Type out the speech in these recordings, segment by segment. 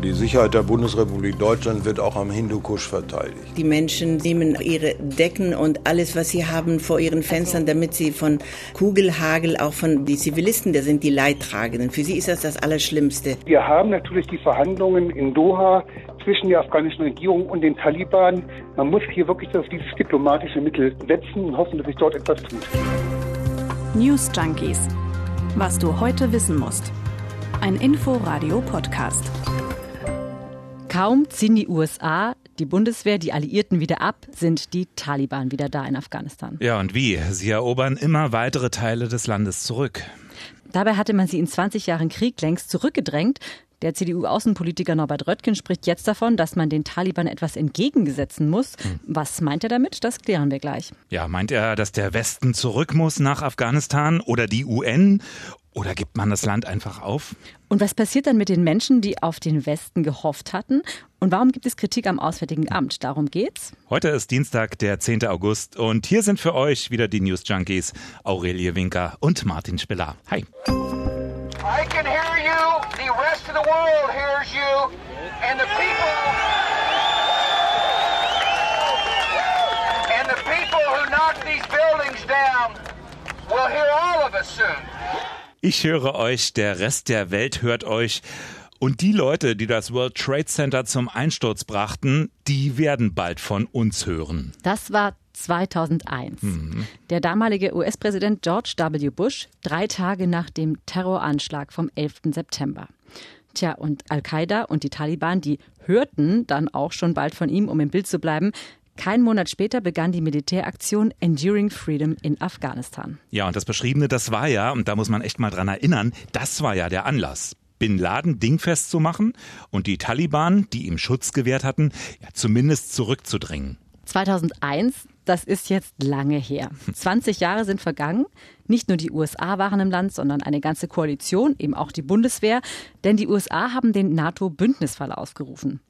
Die Sicherheit der Bundesrepublik Deutschland wird auch am Hindukusch verteidigt. Die Menschen nehmen ihre Decken und alles, was sie haben, vor ihren Fenstern, damit sie von Kugelhagel, auch von den Zivilisten, der sind die Leidtragenden. Für sie ist das das Allerschlimmste. Wir haben natürlich die Verhandlungen in Doha zwischen der afghanischen Regierung und den Taliban. Man muss hier wirklich auf dieses diplomatische Mittel setzen und hoffen, dass sich dort etwas tut. News Junkies. Was du heute wissen musst. Ein Info-Radio-Podcast. Kaum ziehen die USA, die Bundeswehr, die Alliierten wieder ab, sind die Taliban wieder da in Afghanistan. Ja, und wie? Sie erobern immer weitere Teile des Landes zurück. Dabei hatte man sie in 20 Jahren Krieg längst zurückgedrängt. Der CDU-Außenpolitiker Norbert Röttgen spricht jetzt davon, dass man den Taliban etwas entgegengesetzen muss. Hm. Was meint er damit? Das klären wir gleich. Ja, meint er, dass der Westen zurück muss nach Afghanistan oder die UN? Oder gibt man das Land einfach auf? Und was passiert dann mit den Menschen, die auf den Westen gehofft hatten? Und warum gibt es Kritik am Auswärtigen Amt? Darum geht's. Heute ist Dienstag, der 10. August und hier sind für euch wieder die News Junkies Aurelie Winker und Martin Spiller. Hi. I can hear you, the rest of the world hears you and the people and the people who knocked these buildings down will hear all of us soon. Ich höre euch, der Rest der Welt hört euch. Und die Leute, die das World Trade Center zum Einsturz brachten, die werden bald von uns hören. Das war 2001. Mhm. Der damalige US-Präsident George W. Bush, drei Tage nach dem Terroranschlag vom 11. September. Tja, und Al-Qaida und die Taliban, die hörten dann auch schon bald von ihm, um im Bild zu bleiben, kein Monat später begann die Militäraktion Enduring Freedom in Afghanistan. Ja, und das Beschriebene, das war ja, und da muss man echt mal dran erinnern, das war ja der Anlass. Bin Laden dingfest zu machen und die Taliban, die ihm Schutz gewährt hatten, ja, zumindest zurückzudrängen. 2001, das ist jetzt lange her. 20 Jahre sind vergangen. Nicht nur die USA waren im Land, sondern eine ganze Koalition, eben auch die Bundeswehr. Denn die USA haben den NATO-Bündnisfall ausgerufen.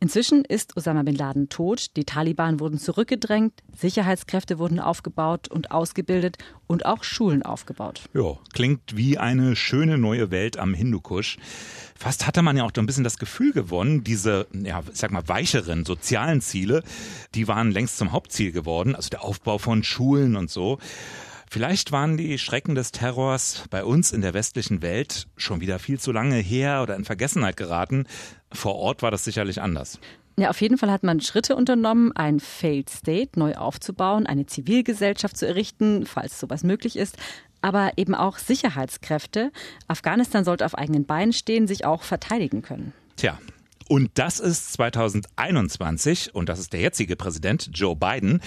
Inzwischen ist Osama bin Laden tot, die Taliban wurden zurückgedrängt, Sicherheitskräfte wurden aufgebaut und ausgebildet und auch Schulen aufgebaut. Ja, klingt wie eine schöne neue Welt am Hindukusch. Fast hatte man ja auch ein bisschen das Gefühl gewonnen, diese, ja, ich sag mal, weicheren sozialen Ziele, die waren längst zum Hauptziel geworden, also der Aufbau von Schulen und so. Vielleicht waren die Schrecken des Terrors bei uns in der westlichen Welt schon wieder viel zu lange her oder in Vergessenheit geraten. Vor Ort war das sicherlich anders. Ja, auf jeden Fall hat man Schritte unternommen, ein Failed State neu aufzubauen, eine Zivilgesellschaft zu errichten, falls sowas möglich ist, aber eben auch Sicherheitskräfte. Afghanistan sollte auf eigenen Beinen stehen, sich auch verteidigen können. Tja, und das ist 2021 und das ist der jetzige Präsident Joe Biden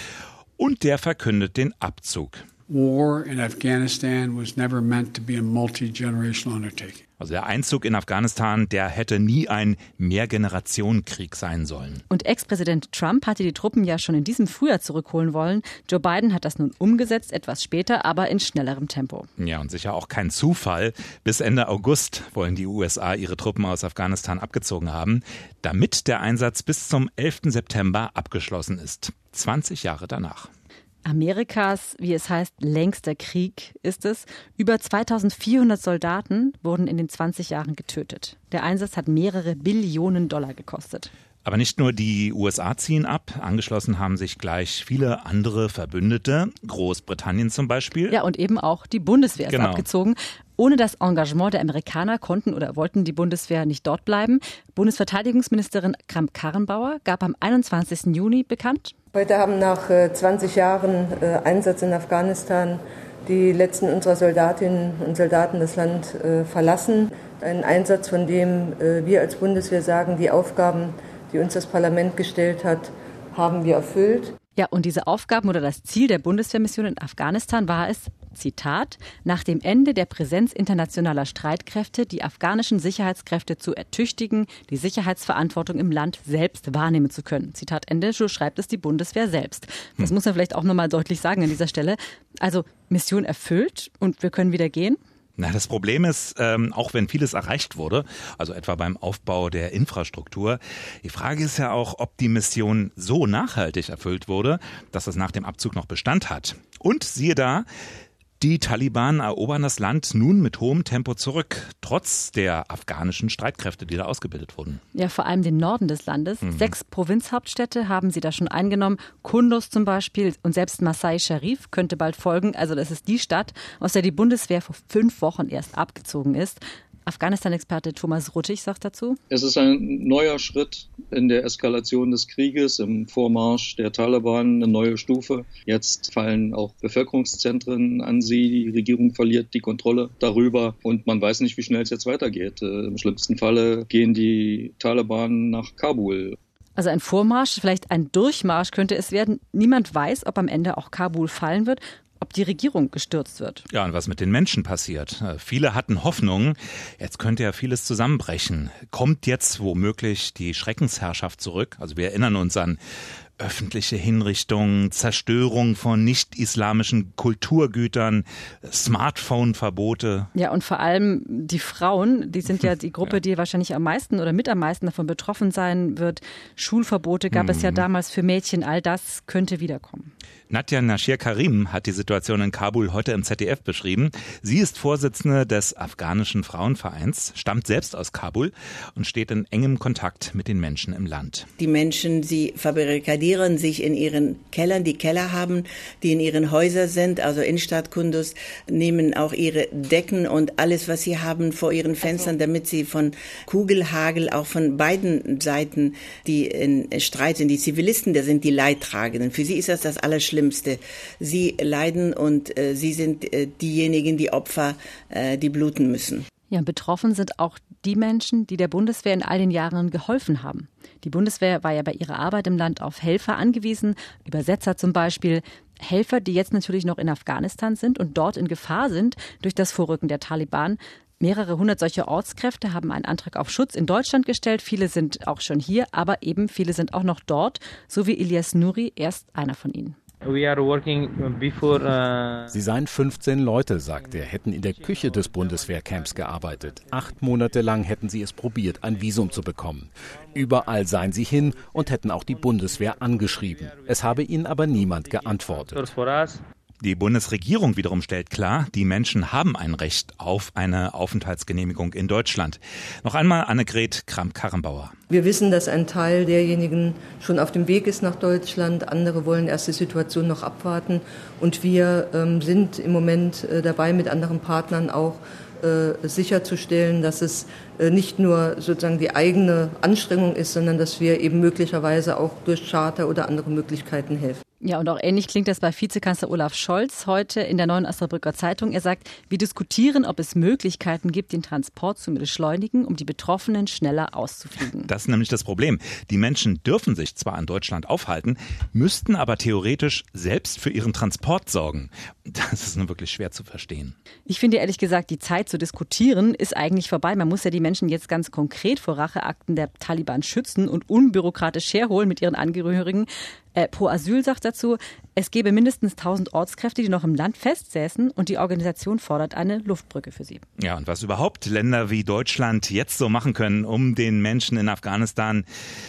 und der verkündet den Abzug war in Afghanistan was never meant to be a multi-generational undertaking. Also der Einzug in Afghanistan, der hätte nie ein Mehrgenerationenkrieg sein sollen. Und Ex-Präsident Trump hatte die Truppen ja schon in diesem Frühjahr zurückholen wollen. Joe Biden hat das nun umgesetzt, etwas später, aber in schnellerem Tempo. Ja, und sicher auch kein Zufall. Bis Ende August wollen die USA ihre Truppen aus Afghanistan abgezogen haben, damit der Einsatz bis zum 11. September abgeschlossen ist. 20 Jahre danach. Amerikas, wie es heißt, längster Krieg ist es. Über 2400 Soldaten wurden in den 20 Jahren getötet. Der Einsatz hat mehrere Billionen Dollar gekostet. Aber nicht nur die USA ziehen ab, angeschlossen haben sich gleich viele andere Verbündete, Großbritannien zum Beispiel. Ja, und eben auch die Bundeswehr ist genau. abgezogen. Ohne das Engagement der Amerikaner konnten oder wollten die Bundeswehr nicht dort bleiben. Bundesverteidigungsministerin Kramp-Karrenbauer gab am 21. Juni bekannt. Heute haben nach 20 äh, Jahren äh, Einsatz in Afghanistan die letzten unserer Soldatinnen und Soldaten das Land äh, verlassen. Ein Einsatz, von dem wir als Bundeswehr sagen, die Aufgaben die uns das Parlament gestellt hat, haben wir erfüllt. Ja, und diese Aufgaben oder das Ziel der Bundeswehrmission in Afghanistan war es, Zitat, nach dem Ende der Präsenz internationaler Streitkräfte die afghanischen Sicherheitskräfte zu ertüchtigen, die Sicherheitsverantwortung im Land selbst wahrnehmen zu können. Zitat Ende, so schreibt es die Bundeswehr selbst. Das hm. muss man vielleicht auch nochmal deutlich sagen an dieser Stelle. Also Mission erfüllt und wir können wieder gehen. Na, das Problem ist, ähm, auch wenn vieles erreicht wurde, also etwa beim Aufbau der Infrastruktur, die Frage ist ja auch, ob die Mission so nachhaltig erfüllt wurde, dass es nach dem Abzug noch Bestand hat. Und siehe da, Die Taliban erobern das Land nun mit hohem Tempo zurück, trotz der afghanischen Streitkräfte, die da ausgebildet wurden. Ja, vor allem den Norden des Landes. Mhm. Sechs Provinzhauptstädte haben sie da schon eingenommen. Kunduz zum Beispiel und selbst Masai Sharif könnte bald folgen. Also das ist die Stadt, aus der die Bundeswehr vor fünf Wochen erst abgezogen ist. Afghanistan-Experte Thomas Ruttig sagt dazu. Es ist ein neuer Schritt in der Eskalation des Krieges, im Vormarsch der Taliban, eine neue Stufe. Jetzt fallen auch Bevölkerungszentren an sie. Die Regierung verliert die Kontrolle darüber und man weiß nicht, wie schnell es jetzt weitergeht. Im schlimmsten Falle gehen die Taliban nach Kabul. Also ein Vormarsch, vielleicht ein Durchmarsch könnte es werden. Niemand weiß, ob am Ende auch Kabul fallen wird ob die Regierung gestürzt wird. Ja, und was mit den Menschen passiert. Äh, viele hatten Hoffnung, jetzt könnte ja vieles zusammenbrechen. Kommt jetzt womöglich die Schreckensherrschaft zurück? Also wir erinnern uns an öffentliche Hinrichtungen, Zerstörung von nicht-islamischen Kulturgütern, Smartphone-Verbote. Ja, und vor allem die Frauen, die sind ja die Gruppe, ja. die wahrscheinlich am meisten oder mit am meisten davon betroffen sein wird. Schulverbote gab mhm. es ja mhm. damals für Mädchen, all das könnte wiederkommen. Nadja Nashir Karim hat die Situation in Kabul heute im ZDF beschrieben. Sie ist Vorsitzende des afghanischen Frauenvereins, stammt selbst aus Kabul und steht in engem Kontakt mit den Menschen im Land. Die Menschen, sie verbarrikadieren sich in ihren Kellern, die Keller haben, die in ihren Häusern sind, also in Stadt Kunduz, nehmen auch ihre Decken und alles, was sie haben, vor ihren Fenstern, damit sie von Kugelhagel auch von beiden Seiten, die in Streit sind, die Zivilisten, da sind die Leidtragenden. Für sie ist das das Allerschlimmste Schlimmste. Sie leiden und äh, sie sind äh, diejenigen, die Opfer, äh, die bluten müssen. Ja, betroffen sind auch die Menschen, die der Bundeswehr in all den Jahren geholfen haben. Die Bundeswehr war ja bei ihrer Arbeit im Land auf Helfer angewiesen, Übersetzer zum Beispiel. Helfer, die jetzt natürlich noch in Afghanistan sind und dort in Gefahr sind durch das Vorrücken der Taliban. Mehrere hundert solcher Ortskräfte haben einen Antrag auf Schutz in Deutschland gestellt. Viele sind auch schon hier, aber eben viele sind auch noch dort, so wie Elias Nuri, erst einer von ihnen. Uh, Sie seien 15 Leute, sagt er, hätten in der Küche des Bundeswehrcamps gearbeitet. Acht Monate lang hätten sie es probiert, ein Visum zu bekommen. Überall seien sie hin und hätten auch die Bundeswehr angeschrieben. Es habe ihnen aber niemand geantwortet. Die Bundesregierung wiederum stellt klar, die Menschen haben ein Recht auf eine Aufenthaltsgenehmigung in Deutschland. Noch einmal Annegret Kramp-Karrenbauer. Wir wissen, dass ein Teil derjenigen schon auf dem Weg ist nach Deutschland. Andere wollen erst die Situation noch abwarten. Und wir ähm, sind im Moment äh, dabei, mit anderen Partnern auch äh, sicherzustellen, dass es äh, nicht nur sozusagen die eigene Anstrengung ist, sondern dass wir eben möglicherweise auch durch Charter oder andere Möglichkeiten helfen. Ja, und auch ähnlich klingt das bei Vizekanzler Olaf Scholz heute in der neuen Osnabrücker Zeitung. Er sagt, wir diskutieren, ob es Möglichkeiten gibt, den Transport zu beschleunigen, um die Betroffenen schneller auszufliegen. Das ist nämlich das Problem. Die Menschen dürfen sich zwar in Deutschland aufhalten, müssten aber theoretisch selbst für ihren Transport sorgen. Das ist nun wirklich schwer zu verstehen. Ich finde ehrlich gesagt, die Zeit zu diskutieren ist eigentlich vorbei. Man muss ja die Menschen jetzt ganz konkret vor Racheakten der Taliban schützen und unbürokratisch herholen mit ihren Angehörigen. Äh, Pro Asyl sagt dazu, es gebe mindestens 1000 Ortskräfte, die noch im Land festsäßen und die Organisation fordert eine Luftbrücke für sie. Ja, und was überhaupt Länder wie Deutschland jetzt so machen können, um den Menschen in Afghanistan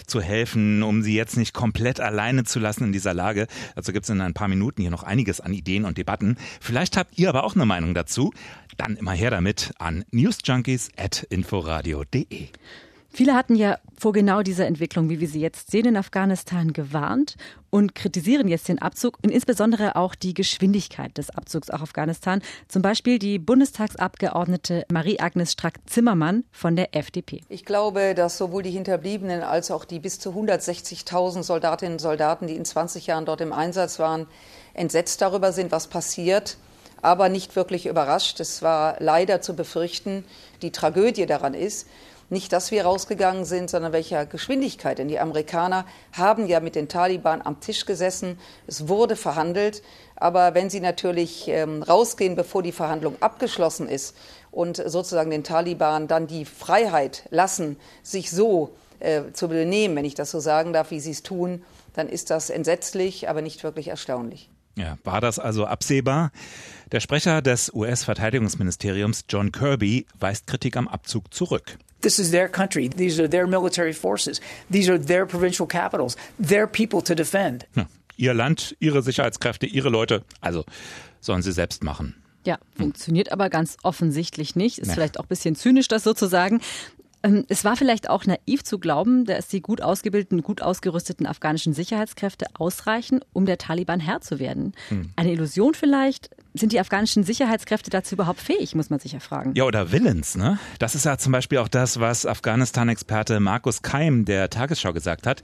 zu helfen, um sie jetzt nicht komplett alleine zu lassen in dieser Lage. Dazu gibt es in ein paar Minuten hier noch einiges an Ideen und Debatten. Vielleicht habt ihr aber auch eine Meinung dazu. Dann immer her damit an newsjunkies.inforadio.de. Viele hatten ja vor genau dieser Entwicklung, wie wir sie jetzt sehen in Afghanistan, gewarnt und kritisieren jetzt den Abzug und insbesondere auch die Geschwindigkeit des Abzugs aus Afghanistan. Zum Beispiel die Bundestagsabgeordnete Marie-Agnes Strack-Zimmermann von der FDP. Ich glaube, dass sowohl die Hinterbliebenen als auch die bis zu 160.000 Soldatinnen und Soldaten, die in 20 Jahren dort im Einsatz waren, entsetzt darüber sind, was passiert aber nicht wirklich überrascht. Es war leider zu befürchten. Die Tragödie daran ist, nicht, dass wir rausgegangen sind, sondern welcher Geschwindigkeit. Denn die Amerikaner haben ja mit den Taliban am Tisch gesessen. Es wurde verhandelt. Aber wenn sie natürlich ähm, rausgehen, bevor die Verhandlung abgeschlossen ist und sozusagen den Taliban dann die Freiheit lassen, sich so äh, zu benehmen, wenn ich das so sagen darf, wie sie es tun, dann ist das entsetzlich, aber nicht wirklich erstaunlich. Ja, war das also absehbar? Der Sprecher des US-Verteidigungsministeriums John Kirby weist Kritik am Abzug zurück. This is their country. These are their military forces. These are their provincial capitals. Their people to defend. Ja, ihr Land, ihre Sicherheitskräfte, ihre Leute. Also sollen sie selbst machen. Ja, funktioniert aber ganz offensichtlich nicht. Ist nee. vielleicht auch ein bisschen zynisch, das sozusagen. Ähm, es war vielleicht auch naiv zu glauben, dass die gut ausgebildeten, gut ausgerüsteten afghanischen Sicherheitskräfte ausreichen, um der Taliban Herr zu werden. Hm. Eine Illusion vielleicht? Sind die afghanischen Sicherheitskräfte dazu überhaupt fähig, muss man sich ja fragen. Ja, oder Willens, ne? Das ist ja zum Beispiel auch das, was Afghanistan-Experte Markus Keim der Tagesschau gesagt hat.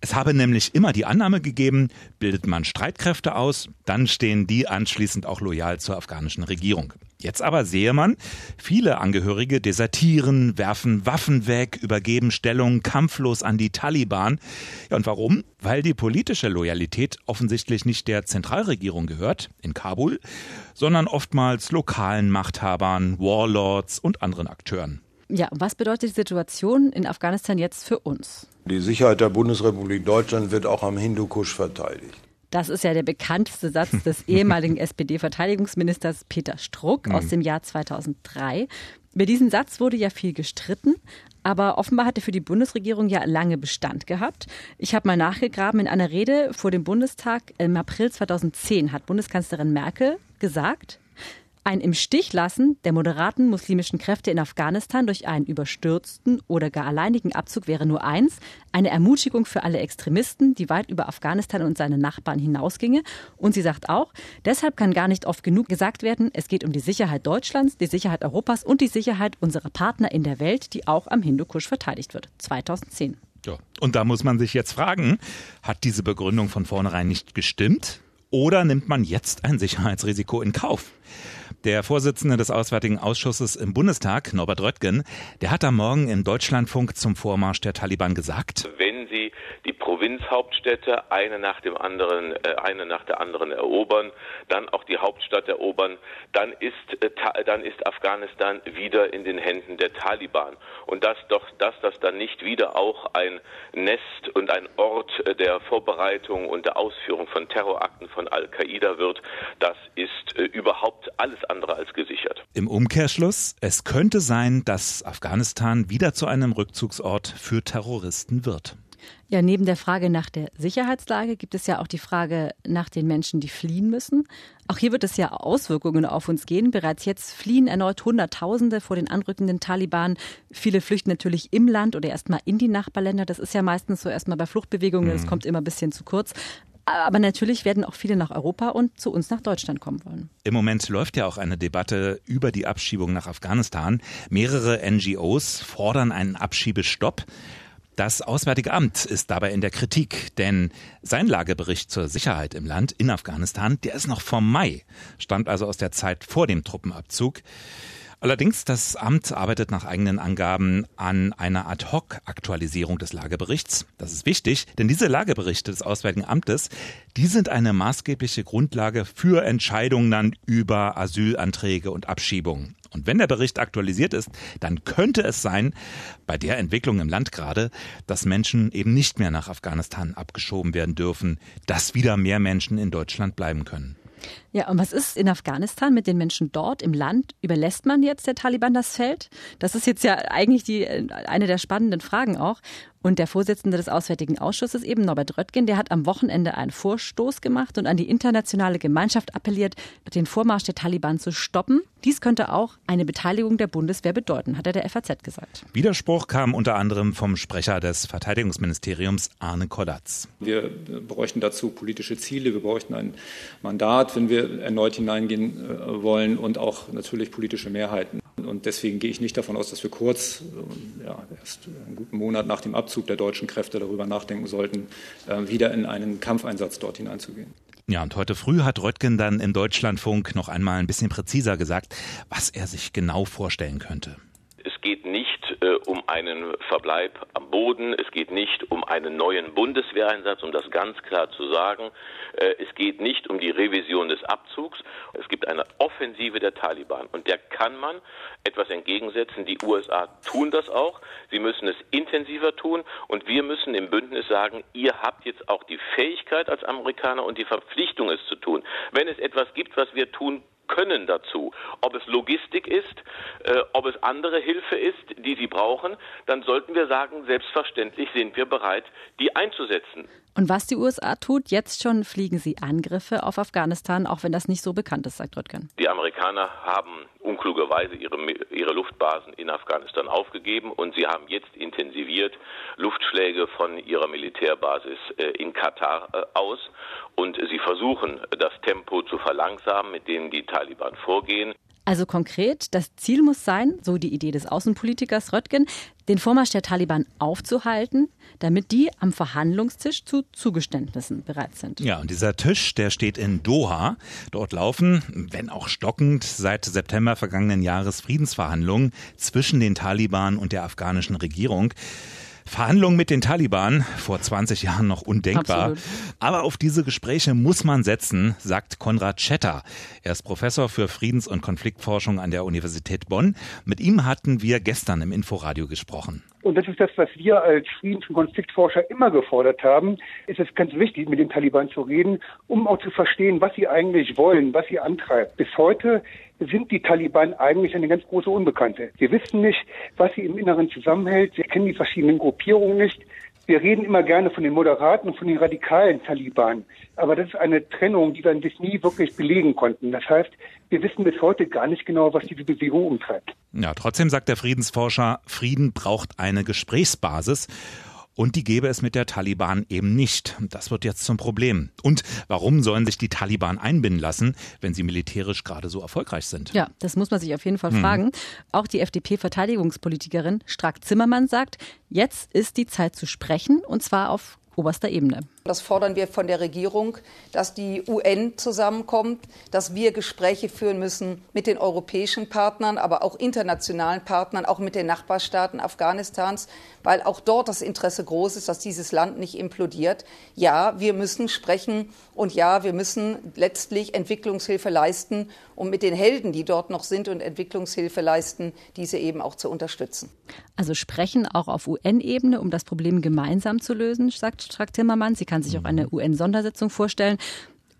Es habe nämlich immer die Annahme gegeben, bildet man Streitkräfte aus, dann stehen die anschließend auch loyal zur afghanischen Regierung. Jetzt aber sehe man, viele Angehörige desertieren, werfen Waffen weg, übergeben Stellungen kampflos an die Taliban. Ja, und warum? Weil die politische Loyalität offensichtlich nicht der Zentralregierung gehört, in Kabul, sondern oftmals lokalen Machthabern, Warlords und anderen Akteuren. Ja, was bedeutet die Situation in Afghanistan jetzt für uns? Die Sicherheit der Bundesrepublik Deutschland wird auch am Hindukusch verteidigt. Das ist ja der bekannteste Satz des ehemaligen SPD-Verteidigungsministers Peter Struck aus mhm. dem Jahr 2003. Über diesen Satz wurde ja viel gestritten, aber offenbar hat er für die Bundesregierung ja lange Bestand gehabt. Ich habe mal nachgegraben, in einer Rede vor dem Bundestag im April 2010 hat Bundeskanzlerin Merkel gesagt, ein im Stich lassen der moderaten muslimischen Kräfte in Afghanistan durch einen überstürzten oder gar alleinigen Abzug wäre nur eins, eine Ermutigung für alle Extremisten, die weit über Afghanistan und seine Nachbarn hinausginge. Und sie sagt auch, deshalb kann gar nicht oft genug gesagt werden, es geht um die Sicherheit Deutschlands, die Sicherheit Europas und die Sicherheit unserer Partner in der Welt, die auch am Hindukusch verteidigt wird. 2010. Ja. Und da muss man sich jetzt fragen, hat diese Begründung von vornherein nicht gestimmt? Oder nimmt man jetzt ein Sicherheitsrisiko in Kauf? Der Vorsitzende des Auswärtigen Ausschusses im Bundestag, Norbert Röttgen, der hat am Morgen im Deutschlandfunk zum Vormarsch der Taliban gesagt. Wenn Sie die Provinzhauptstädte eine nach dem anderen, äh, eine nach der anderen erobern, dann auch die Hauptstadt erobern, dann ist, äh, dann ist Afghanistan wieder in den Händen der Taliban. Und dass doch, dass das dann nicht wieder auch ein Nest und ein Ort äh, der Vorbereitung und der Ausführung von Terrorakten von Al-Qaida wird, das ist überhaupt alles andere als gesichert. Im Umkehrschluss, es könnte sein, dass Afghanistan wieder zu einem Rückzugsort für Terroristen wird. Ja, neben der Frage nach der Sicherheitslage gibt es ja auch die Frage nach den Menschen, die fliehen müssen. Auch hier wird es ja Auswirkungen auf uns gehen. Bereits jetzt fliehen erneut Hunderttausende vor den anrückenden Taliban. Viele flüchten natürlich im Land oder erstmal in die Nachbarländer. Das ist ja meistens so erstmal bei Fluchtbewegungen. Das mhm. kommt immer ein bisschen zu kurz. Aber natürlich werden auch viele nach Europa und zu uns nach Deutschland kommen wollen. Im Moment läuft ja auch eine Debatte über die Abschiebung nach Afghanistan. Mehrere NGOs fordern einen Abschiebestopp. Das Auswärtige Amt ist dabei in der Kritik, denn sein Lagebericht zur Sicherheit im Land in Afghanistan, der ist noch vom Mai, stammt also aus der Zeit vor dem Truppenabzug. Allerdings, das Amt arbeitet nach eigenen Angaben an einer Ad-Hoc-Aktualisierung des Lageberichts. Das ist wichtig, denn diese Lageberichte des Auswärtigen Amtes, die sind eine maßgebliche Grundlage für Entscheidungen dann über Asylanträge und Abschiebungen. Und wenn der Bericht aktualisiert ist, dann könnte es sein, bei der Entwicklung im Land gerade, dass Menschen eben nicht mehr nach Afghanistan abgeschoben werden dürfen, dass wieder mehr Menschen in Deutschland bleiben können. Ja, und was ist in Afghanistan mit den Menschen dort im Land? Überlässt man jetzt der Taliban das Feld? Das ist jetzt ja eigentlich die, eine der spannenden Fragen auch. Und der Vorsitzende des Auswärtigen Ausschusses, eben Norbert Röttgen, der hat am Wochenende einen Vorstoß gemacht und an die internationale Gemeinschaft appelliert, den Vormarsch der Taliban zu stoppen. Dies könnte auch eine Beteiligung der Bundeswehr bedeuten, hat er der FAZ gesagt. Widerspruch kam unter anderem vom Sprecher des Verteidigungsministeriums Arne Koddatz. Wir bräuchten dazu politische Ziele, wir bräuchten ein Mandat, wenn wir erneut hineingehen äh, wollen und auch natürlich politische Mehrheiten. Und deswegen gehe ich nicht davon aus, dass wir kurz, äh, ja, erst einen guten Monat nach dem Abzug der deutschen Kräfte darüber nachdenken sollten, äh, wieder in einen Kampfeinsatz dort hineinzugehen. Ja, und heute früh hat Röttgen dann im Deutschlandfunk noch einmal ein bisschen präziser gesagt, was er sich genau vorstellen könnte. Es geht nicht äh, um einen Verbleib am Boden, es geht nicht um einen neuen Bundeswehreinsatz, um das ganz klar zu sagen. Äh, es geht nicht um die Revision des Abzugs. Es gibt eine Offensive der Taliban und der kann man etwas entgegensetzen. Die USA tun das auch. Sie müssen es intensiver tun und wir müssen im Bündnis sagen, ihr habt jetzt auch die Fähigkeit als Amerikaner und die Verpflichtung, es zu tun. Wenn es etwas gibt, was wir tun können dazu. Ob es Logistik ist, Äh, ob es andere Hilfe ist, die sie brauchen, dann sollten wir sagen, selbstverständlich sind wir bereit, die einzusetzen. Und was die USA tut, jetzt schon fliegen sie Angriffe auf Afghanistan, auch wenn das nicht so bekannt ist, sagt Röttgen. Die Amerikaner haben unklugerweise ihre, ihre Luftbasen in Afghanistan aufgegeben und sie haben jetzt intensiviert Luftschläge von ihrer Militärbasis äh, in Katar äh, aus und sie versuchen das Tempo zu verlangsamen, mit dem die Taliban vorgehen. Also konkret, das Ziel muss sein, so die Idee des Außenpolitikers Röttgen, den Vormarsch der Taliban aufzuhalten, damit die am Verhandlungstisch zu Zugeständnissen bereit sind. Ja, und dieser Tisch, der steht in Doha. Dort laufen, wenn auch stockend, seit September vergangenen Jahres Friedensverhandlungen zwischen den Taliban und der afghanischen Regierung. Verhandlungen mit den Taliban, vor 20 Jahren noch undenkbar. Absolut. Aber auf diese Gespräche muss man setzen, sagt Konrad Schetter. Er ist Professor für Friedens- und Konfliktforschung an der Universität Bonn. Mit ihm hatten wir gestern im Inforadio gesprochen. Und das ist das, was wir als Friedens- und Konfliktforscher immer gefordert haben. Es ist ganz wichtig, mit den Taliban zu reden, um auch zu verstehen, was sie eigentlich wollen, was sie antreibt. Bis heute sind die Taliban eigentlich eine ganz große Unbekannte. Wir wissen nicht, was sie im Inneren zusammenhält. Wir kennen die verschiedenen Gruppierungen nicht. Wir reden immer gerne von den moderaten und von den radikalen Taliban. Aber das ist eine Trennung, die wir bis nie wirklich belegen konnten. Das heißt, wir wissen bis heute gar nicht genau, was diese Bewegung umtreibt. Ja, trotzdem sagt der Friedensforscher, Frieden braucht eine Gesprächsbasis. Und die gäbe es mit der Taliban eben nicht. Das wird jetzt zum Problem. Und warum sollen sich die Taliban einbinden lassen, wenn sie militärisch gerade so erfolgreich sind? Ja, das muss man sich auf jeden Fall hm. fragen. Auch die FDP-Verteidigungspolitikerin Strack-Zimmermann sagt, jetzt ist die Zeit zu sprechen, und zwar auf oberster Ebene. Das fordern wir von der Regierung, dass die UN zusammenkommt, dass wir Gespräche führen müssen mit den europäischen Partnern, aber auch internationalen Partnern, auch mit den Nachbarstaaten Afghanistans, weil auch dort das Interesse groß ist, dass dieses Land nicht implodiert. Ja, wir müssen sprechen und ja, wir müssen letztlich Entwicklungshilfe leisten, um mit den Helden, die dort noch sind und Entwicklungshilfe leisten, diese eben auch zu unterstützen. Also sprechen auch auf UN-Ebene, um das Problem gemeinsam zu lösen, sagt Strack-Timmermann. Sie kann kann sich auch eine UN-Sondersitzung vorstellen.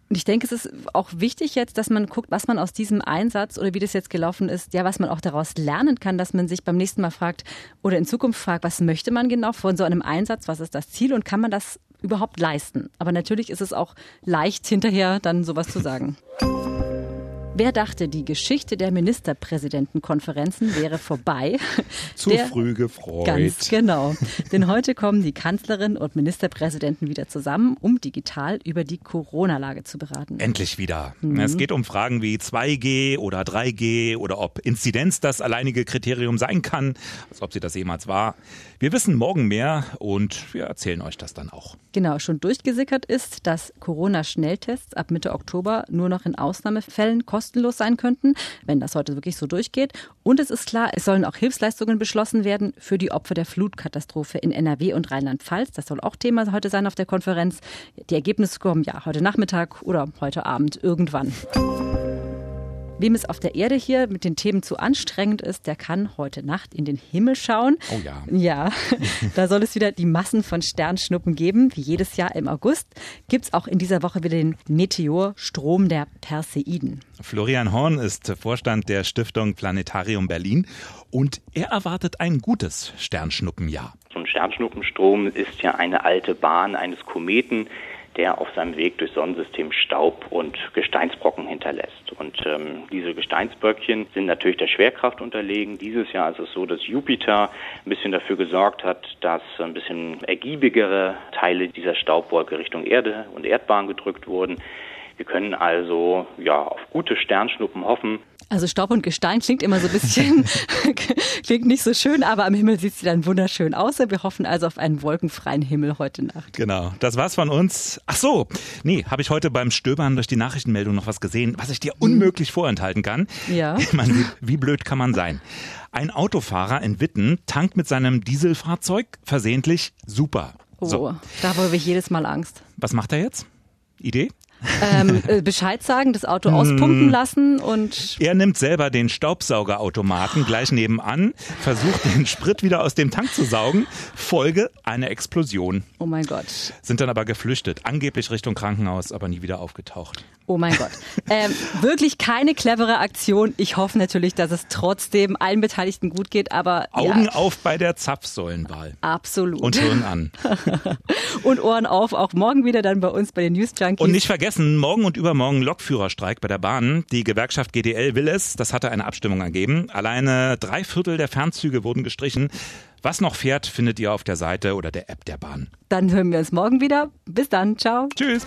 Und ich denke, es ist auch wichtig jetzt, dass man guckt, was man aus diesem Einsatz oder wie das jetzt gelaufen ist, ja, was man auch daraus lernen kann, dass man sich beim nächsten Mal fragt oder in Zukunft fragt, was möchte man genau von so einem Einsatz, was ist das Ziel und kann man das überhaupt leisten? Aber natürlich ist es auch leicht, hinterher dann sowas zu sagen. Wer dachte, die Geschichte der Ministerpräsidentenkonferenzen wäre vorbei? Zu der, früh gefreut. Ganz genau. Denn heute kommen die Kanzlerin und Ministerpräsidenten wieder zusammen, um digital über die Corona-Lage zu beraten. Endlich wieder. Mhm. Es geht um Fragen wie 2G oder 3G oder ob Inzidenz das alleinige Kriterium sein kann, als ob sie das jemals war. Wir wissen morgen mehr und wir erzählen euch das dann auch. Genau, schon durchgesickert ist, dass Corona-Schnelltests ab Mitte Oktober nur noch in Ausnahmefällen kosten kostenlos sein könnten, wenn das heute wirklich so durchgeht. Und es ist klar, es sollen auch Hilfsleistungen beschlossen werden für die Opfer der Flutkatastrophe in NRW und Rheinland-Pfalz. Das soll auch Thema heute sein auf der Konferenz. Die Ergebnisse kommen ja heute Nachmittag oder heute Abend irgendwann. Wem es auf der Erde hier mit den Themen zu anstrengend ist, der kann heute Nacht in den Himmel schauen. Oh ja. Ja, da soll es wieder die Massen von Sternschnuppen geben. Wie jedes Jahr im August gibt es auch in dieser Woche wieder den Meteorstrom der Perseiden. Florian Horn ist Vorstand der Stiftung Planetarium Berlin und er erwartet ein gutes Sternschnuppenjahr. So ein Sternschnuppenstrom ist ja eine alte Bahn eines Kometen, der auf seinem Weg durch Sonnensystem Staub und Gesteinsbrocken hinterlässt. Und ähm, diese Gesteinsböckchen sind natürlich der Schwerkraft unterlegen. Dieses Jahr ist es so, dass Jupiter ein bisschen dafür gesorgt hat, dass ein bisschen ergiebigere Teile dieser Staubwolke Richtung Erde und Erdbahn gedrückt wurden. Wir können also ja auf gute Sternschnuppen hoffen. Also Staub und Gestein klingt immer so ein bisschen, klingt nicht so schön, aber am Himmel sieht sie dann wunderschön aus. Wir hoffen also auf einen wolkenfreien Himmel heute Nacht. Genau, das war's von uns. Ach so, nee, habe ich heute beim Stöbern durch die Nachrichtenmeldung noch was gesehen, was ich dir unmöglich vorenthalten kann. Ja. Ich meine, wie, wie blöd kann man sein? Ein Autofahrer in Witten tankt mit seinem Dieselfahrzeug versehentlich super. Oh, so. da habe ich jedes Mal Angst. Was macht er jetzt? Idee? Ähm, äh, Bescheid sagen, das Auto auspumpen hm. lassen und. Er nimmt selber den Staubsaugerautomaten gleich nebenan, versucht den Sprit wieder aus dem Tank zu saugen. Folge eine Explosion. Oh mein Gott. Sind dann aber geflüchtet, angeblich Richtung Krankenhaus, aber nie wieder aufgetaucht. Oh mein Gott. Ähm, wirklich keine clevere Aktion. Ich hoffe natürlich, dass es trotzdem allen Beteiligten gut geht, aber. Augen ja, auf bei der Zapfsäulenwahl. Absolut. Und Hirn an. und Ohren auf, auch morgen wieder dann bei uns bei den News Junkies. Und nicht vergessen, morgen und übermorgen Lokführerstreik bei der Bahn. Die Gewerkschaft GDL will es. Das hatte eine Abstimmung ergeben. Alleine drei Viertel der Fernzüge wurden gestrichen. Was noch fährt, findet ihr auf der Seite oder der App der Bahn. Dann hören wir uns morgen wieder. Bis dann. Ciao. Tschüss.